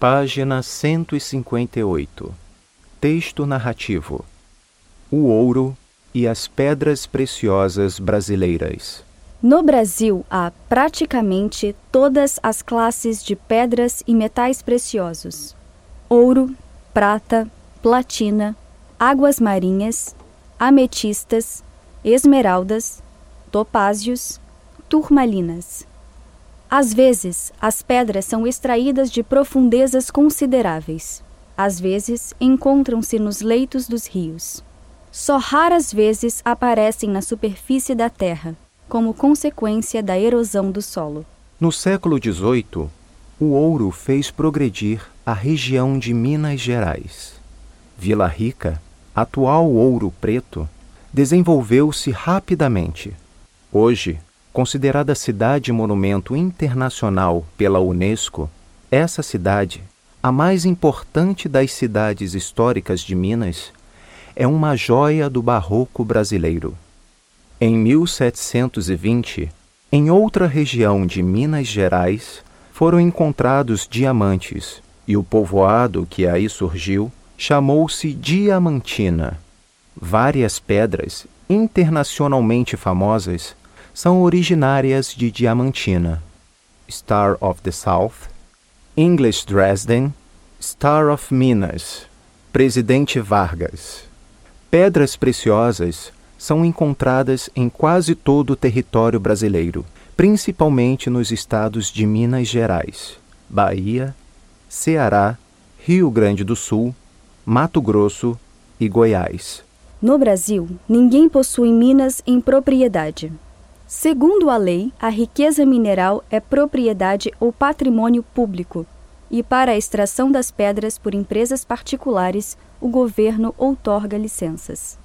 Página 158. Texto narrativo: O ouro e as pedras preciosas brasileiras. No Brasil há praticamente todas as classes de pedras e metais preciosos: ouro, prata, platina, águas marinhas, ametistas, esmeraldas, topázios, turmalinas. Às vezes, as pedras são extraídas de profundezas consideráveis. Às vezes, encontram-se nos leitos dos rios. Só raras vezes aparecem na superfície da terra, como consequência da erosão do solo. No século XVIII, o ouro fez progredir a região de Minas Gerais. Vila Rica, atual Ouro Preto, desenvolveu-se rapidamente. Hoje, considerada cidade monumento internacional pela Unesco, essa cidade, a mais importante das cidades históricas de Minas, é uma joia do barroco brasileiro. Em 1720, em outra região de Minas Gerais, foram encontrados diamantes e o povoado que aí surgiu chamou-se Diamantina. Várias pedras internacionalmente famosas são originárias de Diamantina. Star of the South, English Dresden, Star of Minas, Presidente Vargas. Pedras preciosas são encontradas em quase todo o território brasileiro, principalmente nos estados de Minas Gerais, Bahia, Ceará, Rio Grande do Sul, Mato Grosso e Goiás. No Brasil, ninguém possui minas em propriedade. Segundo a lei, a riqueza mineral é propriedade ou patrimônio público, e para a extração das pedras por empresas particulares, o governo outorga licenças.